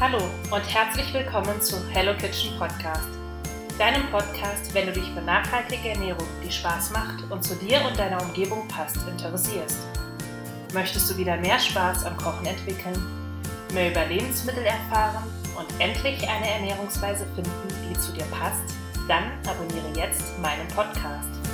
Hallo und herzlich willkommen zu Hello Kitchen Podcast. Deinem Podcast, wenn du dich für nachhaltige Ernährung, die Spaß macht und zu dir und deiner Umgebung passt, interessierst. Möchtest du wieder mehr Spaß am Kochen entwickeln, mehr über Lebensmittel erfahren und endlich eine Ernährungsweise finden, die zu dir passt? Dann abonniere jetzt meinen Podcast.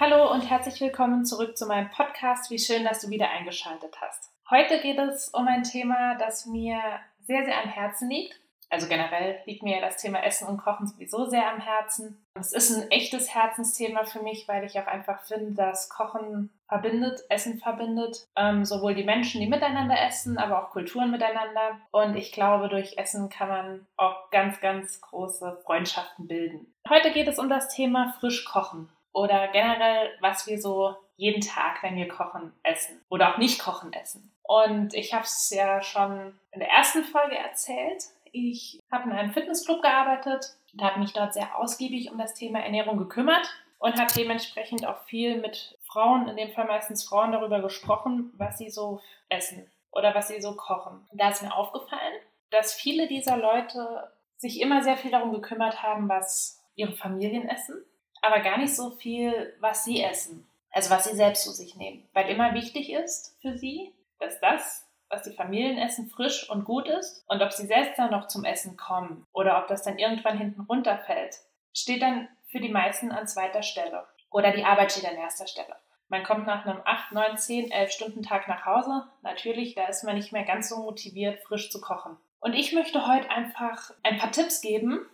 Hallo und herzlich willkommen zurück zu meinem Podcast. Wie schön, dass du wieder eingeschaltet hast. Heute geht es um ein Thema, das mir sehr, sehr am Herzen liegt. Also generell liegt mir das Thema Essen und Kochen sowieso sehr am Herzen. Es ist ein echtes Herzensthema für mich, weil ich auch einfach finde, dass Kochen verbindet, Essen verbindet. Ähm, sowohl die Menschen, die miteinander essen, aber auch Kulturen miteinander. Und ich glaube, durch Essen kann man auch ganz, ganz große Freundschaften bilden. Heute geht es um das Thema frisch kochen oder generell, was wir so jeden Tag, wenn wir kochen, essen oder auch nicht kochen essen. Und ich habe es ja schon in der ersten Folge erzählt. Ich habe in einem Fitnessclub gearbeitet und habe mich dort sehr ausgiebig um das Thema Ernährung gekümmert und habe dementsprechend auch viel mit Frauen, in dem Fall meistens Frauen, darüber gesprochen, was sie so essen oder was sie so kochen. Da ist mir aufgefallen, dass viele dieser Leute sich immer sehr viel darum gekümmert haben, was ihre Familien essen aber gar nicht so viel, was sie essen. Also was sie selbst zu sich nehmen. Weil immer wichtig ist für sie, dass das, was die Familien essen, frisch und gut ist. Und ob sie selbst dann noch zum Essen kommen oder ob das dann irgendwann hinten runterfällt, steht dann für die meisten an zweiter Stelle. Oder die Arbeit steht an erster Stelle. Man kommt nach einem 8, 9, 10, 11 Stunden Tag nach Hause. Natürlich, da ist man nicht mehr ganz so motiviert, frisch zu kochen. Und ich möchte heute einfach ein paar Tipps geben,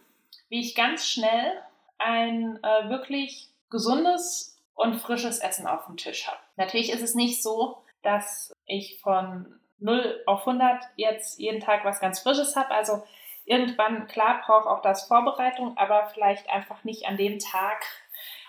wie ich ganz schnell ein äh, wirklich gesundes und frisches Essen auf dem Tisch habe. Natürlich ist es nicht so, dass ich von 0 auf 100 jetzt jeden Tag was ganz Frisches habe. Also irgendwann, klar, braucht auch das Vorbereitung, aber vielleicht einfach nicht an dem Tag,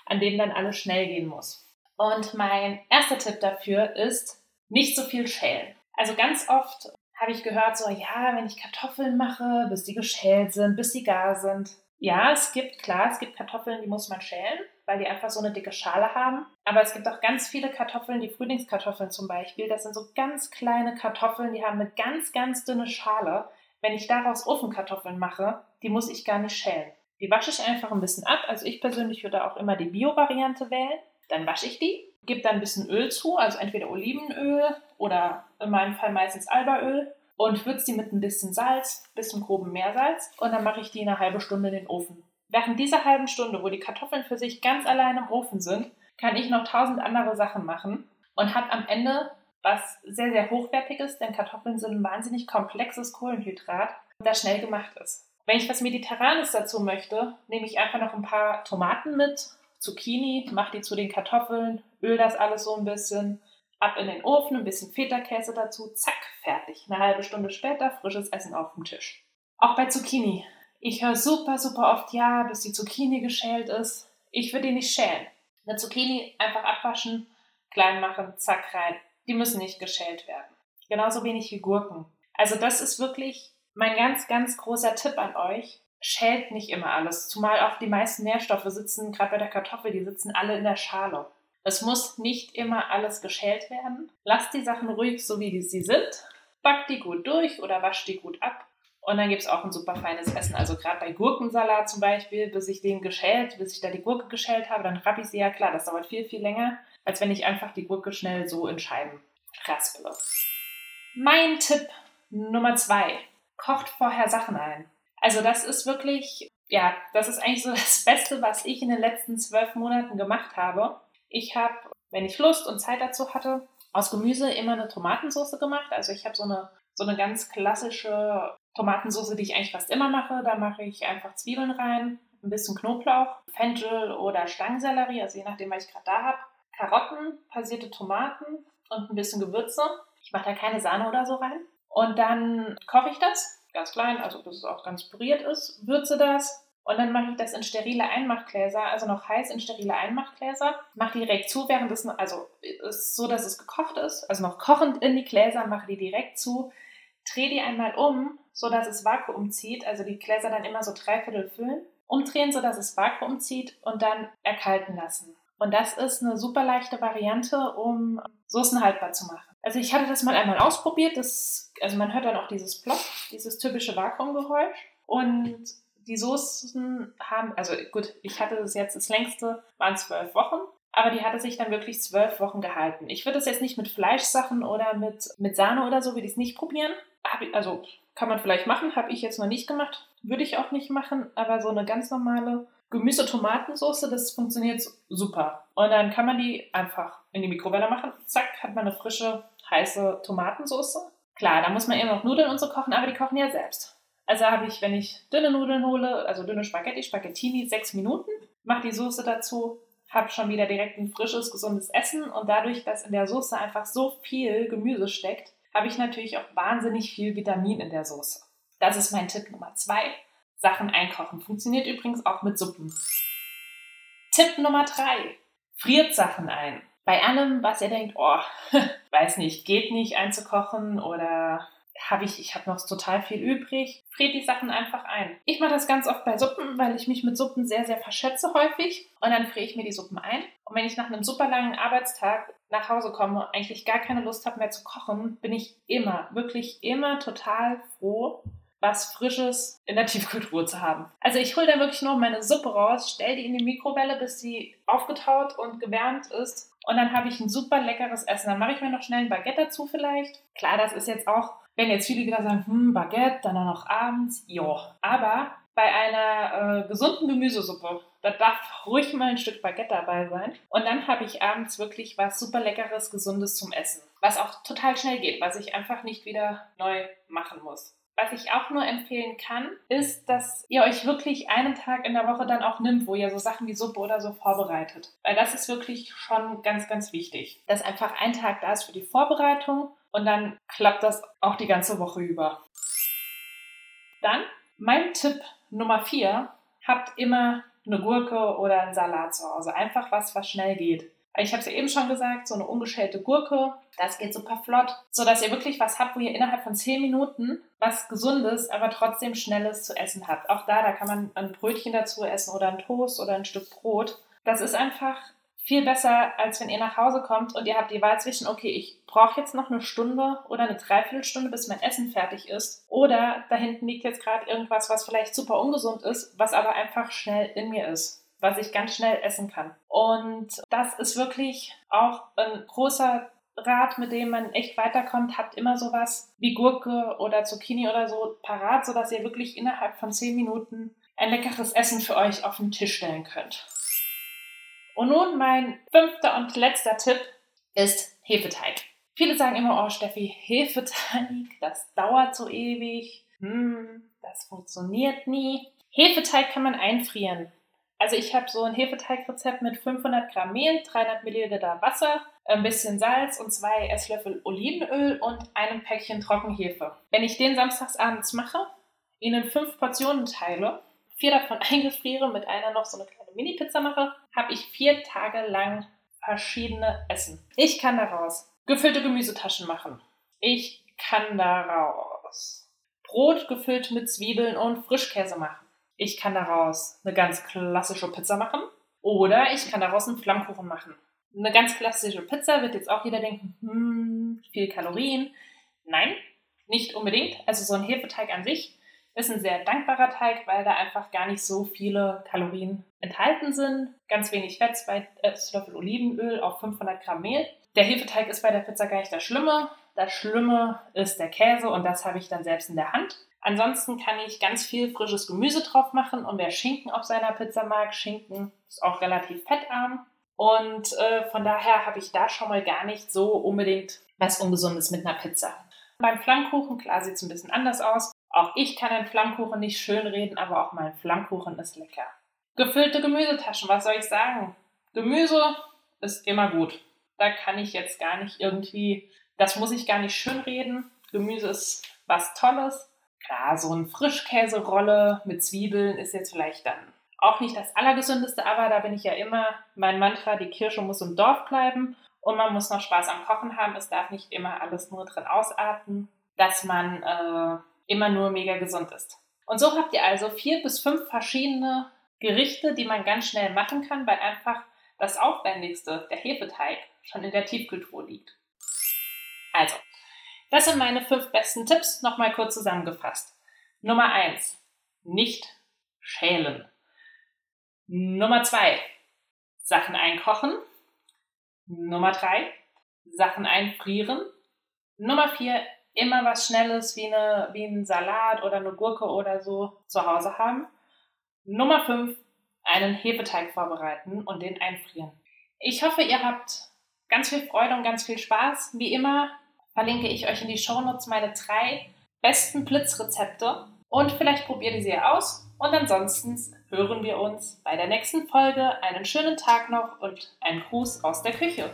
an dem dann alles schnell gehen muss. Und mein erster Tipp dafür ist, nicht so viel schälen. Also ganz oft habe ich gehört, so, ja, wenn ich Kartoffeln mache, bis die geschält sind, bis sie gar sind, ja, es gibt, klar, es gibt Kartoffeln, die muss man schälen, weil die einfach so eine dicke Schale haben. Aber es gibt auch ganz viele Kartoffeln, die Frühlingskartoffeln zum Beispiel. Das sind so ganz kleine Kartoffeln, die haben eine ganz, ganz dünne Schale. Wenn ich daraus Ofenkartoffeln mache, die muss ich gar nicht schälen. Die wasche ich einfach ein bisschen ab. Also ich persönlich würde auch immer die Bio-Variante wählen. Dann wasche ich die, gebe da ein bisschen Öl zu, also entweder Olivenöl oder in meinem Fall meistens Albaöl und würze die mit ein bisschen Salz, bisschen groben Meersalz und dann mache ich die eine halbe Stunde in den Ofen. Während dieser halben Stunde, wo die Kartoffeln für sich ganz allein im Ofen sind, kann ich noch tausend andere Sachen machen und hat am Ende was sehr, sehr hochwertiges, denn Kartoffeln sind ein wahnsinnig komplexes Kohlenhydrat, das schnell gemacht ist. Wenn ich was Mediterranes dazu möchte, nehme ich einfach noch ein paar Tomaten mit, Zucchini, mache die zu den Kartoffeln, öl das alles so ein bisschen, ab in den Ofen, ein bisschen Feta-Käse dazu, zack, fertig. Eine halbe Stunde später frisches Essen auf dem Tisch. Auch bei Zucchini. Ich höre super, super oft, ja, bis die Zucchini geschält ist. Ich würde die nicht schälen. Eine Zucchini einfach abwaschen, klein machen, zack rein. Die müssen nicht geschält werden. Genauso wenig wie Gurken. Also das ist wirklich mein ganz, ganz großer Tipp an euch. Schält nicht immer alles. Zumal auch die meisten Nährstoffe sitzen, gerade bei der Kartoffel, die sitzen alle in der Schale. Es muss nicht immer alles geschält werden. Lasst die Sachen ruhig so, wie sie sind. Backt die gut durch oder wascht die gut ab. Und dann gibt es auch ein super feines Essen. Also gerade bei Gurkensalat zum Beispiel, bis ich den geschält, bis ich da die Gurke geschält habe, dann rappe ich sie ja klar. Das dauert viel, viel länger, als wenn ich einfach die Gurke schnell so in Scheiben raspele. Mein Tipp Nummer zwei. Kocht vorher Sachen ein. Also das ist wirklich, ja, das ist eigentlich so das Beste, was ich in den letzten zwölf Monaten gemacht habe. Ich habe, wenn ich Lust und Zeit dazu hatte, aus Gemüse immer eine Tomatensauce gemacht. Also ich habe so eine, so eine ganz klassische Tomatensauce, die ich eigentlich fast immer mache. Da mache ich einfach Zwiebeln rein, ein bisschen Knoblauch, Fenchel oder Stangensellerie, also je nachdem, was ich gerade da habe. Karotten, passierte Tomaten und ein bisschen Gewürze. Ich mache da keine Sahne oder so rein. Und dann koche ich das ganz klein, also dass es auch ganz püriert ist, würze das, und dann mache ich das in sterile Einmachgläser, also noch heiß in sterile Einmachgläser. Mache die direkt zu, während es, also ist so, dass es gekocht ist, also noch kochend in die Gläser, mache die direkt zu, drehe die einmal um, so dass es Vakuum zieht, also die Gläser dann immer so dreiviertel füllen, umdrehen, so dass es Vakuum zieht und dann erkalten lassen. Und das ist eine super leichte Variante, um Soßen haltbar zu machen. Also ich hatte das mal einmal ausprobiert. Das, also man hört dann auch dieses Plop, dieses typische Vakuumgeräusch. Und die Soßen haben, also gut, ich hatte das jetzt, das längste waren zwölf Wochen, aber die hatte sich dann wirklich zwölf Wochen gehalten. Ich würde das jetzt nicht mit Fleischsachen oder mit, mit Sahne oder so, würde ich es nicht probieren. Ich, also kann man vielleicht machen, habe ich jetzt noch nicht gemacht, würde ich auch nicht machen, aber so eine ganz normale Gemüse-Tomatensauce, das funktioniert super. Und dann kann man die einfach in die Mikrowelle machen. Zack, hat man eine frische, heiße Tomatensauce. Klar, da muss man eben noch Nudeln und so kochen, aber die kochen ja selbst. Also habe ich, wenn ich dünne Nudeln hole, also dünne Spaghetti, Spaghettini, sechs Minuten, mache die Soße dazu, habe schon wieder direkt ein frisches, gesundes Essen und dadurch, dass in der Soße einfach so viel Gemüse steckt, habe ich natürlich auch wahnsinnig viel Vitamin in der Soße. Das ist mein Tipp Nummer zwei. Sachen einkochen. Funktioniert übrigens auch mit Suppen. Tipp Nummer drei. Friert Sachen ein. Bei allem, was ihr denkt, oh, weiß nicht, geht nicht einzukochen oder habe ich, ich habe noch total viel übrig, friert die Sachen einfach ein. Ich mache das ganz oft bei Suppen, weil ich mich mit Suppen sehr, sehr verschätze häufig und dann friere ich mir die Suppen ein. Und wenn ich nach einem super langen Arbeitstag nach Hause komme und eigentlich gar keine Lust habe mehr zu kochen, bin ich immer, wirklich immer total froh, was Frisches in der Tiefkultur zu haben. Also ich hole dann wirklich nur meine Suppe raus, stelle die in die Mikrowelle, bis sie aufgetaut und gewärmt ist. Und dann habe ich ein super leckeres Essen. Dann mache ich mir noch schnell ein Baguette dazu vielleicht. Klar, das ist jetzt auch, wenn jetzt viele wieder sagen, hm, Baguette, dann auch noch abends. Ja, aber bei einer äh, gesunden Gemüsesuppe, da darf ruhig mal ein Stück Baguette dabei sein. Und dann habe ich abends wirklich was super leckeres, gesundes zum Essen. Was auch total schnell geht, was ich einfach nicht wieder neu machen muss. Was ich auch nur empfehlen kann, ist, dass ihr euch wirklich einen Tag in der Woche dann auch nimmt, wo ihr so Sachen wie Suppe oder so vorbereitet. Weil das ist wirklich schon ganz, ganz wichtig. Dass einfach ein Tag da ist für die Vorbereitung und dann klappt das auch die ganze Woche über. Dann mein Tipp Nummer vier: habt immer eine Gurke oder einen Salat zu Hause. Einfach was, was schnell geht. Ich habe es ja eben schon gesagt, so eine ungeschälte Gurke, das geht super flott, so dass ihr wirklich was habt, wo ihr innerhalb von 10 Minuten was Gesundes, aber trotzdem Schnelles zu essen habt. Auch da, da kann man ein Brötchen dazu essen oder ein Toast oder ein Stück Brot. Das ist einfach viel besser, als wenn ihr nach Hause kommt und ihr habt die Wahl zwischen, okay, ich brauche jetzt noch eine Stunde oder eine Dreiviertelstunde, bis mein Essen fertig ist. Oder da hinten liegt jetzt gerade irgendwas, was vielleicht super ungesund ist, was aber einfach schnell in mir ist was ich ganz schnell essen kann. Und das ist wirklich auch ein großer Rat, mit dem man echt weiterkommt. Habt immer sowas wie Gurke oder Zucchini oder so parat, sodass ihr wirklich innerhalb von 10 Minuten ein leckeres Essen für euch auf den Tisch stellen könnt. Und nun mein fünfter und letzter Tipp ist Hefeteig. Viele sagen immer, oh Steffi, Hefeteig, das dauert so ewig. Hm, das funktioniert nie. Hefeteig kann man einfrieren. Also ich habe so ein Hefeteigrezept mit 500 Gramm Mehl, 300 Milliliter Wasser, ein bisschen Salz und zwei Esslöffel Olivenöl und einem Päckchen Trockenhefe. Wenn ich den samstagsabends mache, ihnen fünf Portionen teile, vier davon eingefriere, mit einer noch so eine kleine Mini-Pizza mache, habe ich vier Tage lang verschiedene Essen. Ich kann daraus gefüllte Gemüsetaschen machen. Ich kann daraus Brot gefüllt mit Zwiebeln und Frischkäse machen. Ich kann daraus eine ganz klassische Pizza machen oder ich kann daraus einen Flammkuchen machen. Eine ganz klassische Pizza wird jetzt auch jeder denken, hm, viel Kalorien. Nein, nicht unbedingt. Also so ein Hefeteig an sich ist ein sehr dankbarer Teig, weil da einfach gar nicht so viele Kalorien enthalten sind. Ganz wenig Fett, zwei Esslöffel Olivenöl auf 500 Gramm Mehl. Der Hefeteig ist bei der Pizza gar nicht das Schlimme. Das Schlimme ist der Käse und das habe ich dann selbst in der Hand. Ansonsten kann ich ganz viel frisches Gemüse drauf machen und wer Schinken auf seiner Pizza mag, Schinken ist auch relativ fettarm. Und äh, von daher habe ich da schon mal gar nicht so unbedingt was Ungesundes mit einer Pizza. Beim Flammkuchen, klar, sieht es ein bisschen anders aus. Auch ich kann einen Flammkuchen nicht schön reden, aber auch mein Flammkuchen ist lecker. Gefüllte Gemüsetaschen, was soll ich sagen? Gemüse ist immer gut. Da kann ich jetzt gar nicht irgendwie, das muss ich gar nicht schön reden. Gemüse ist was Tolles. Klar, so eine Frischkäserolle mit Zwiebeln ist jetzt vielleicht dann auch nicht das Allergesündeste, aber da bin ich ja immer mein Mantra, die Kirsche muss im Dorf bleiben und man muss noch Spaß am Kochen haben. Es darf nicht immer alles nur drin ausarten, dass man äh, immer nur mega gesund ist. Und so habt ihr also vier bis fünf verschiedene Gerichte, die man ganz schnell machen kann, weil einfach das aufwendigste, der Hefeteig, schon in der Tiefkühltruhe liegt. Also, das sind meine fünf besten Tipps, nochmal kurz zusammengefasst. Nummer eins: Nicht schälen. Nummer zwei: Sachen einkochen. Nummer drei: Sachen einfrieren. Nummer vier: Immer was Schnelles wie, eine, wie ein Salat oder eine Gurke oder so zu Hause haben. Nummer fünf: Einen Hefeteig vorbereiten und den einfrieren. Ich hoffe, ihr habt ganz viel Freude und ganz viel Spaß. Wie immer verlinke ich euch in die Shownotes meine drei besten Blitzrezepte und vielleicht probiert ihr sie aus. Und ansonsten hören wir uns bei der nächsten Folge. Einen schönen Tag noch und einen Gruß aus der Küche.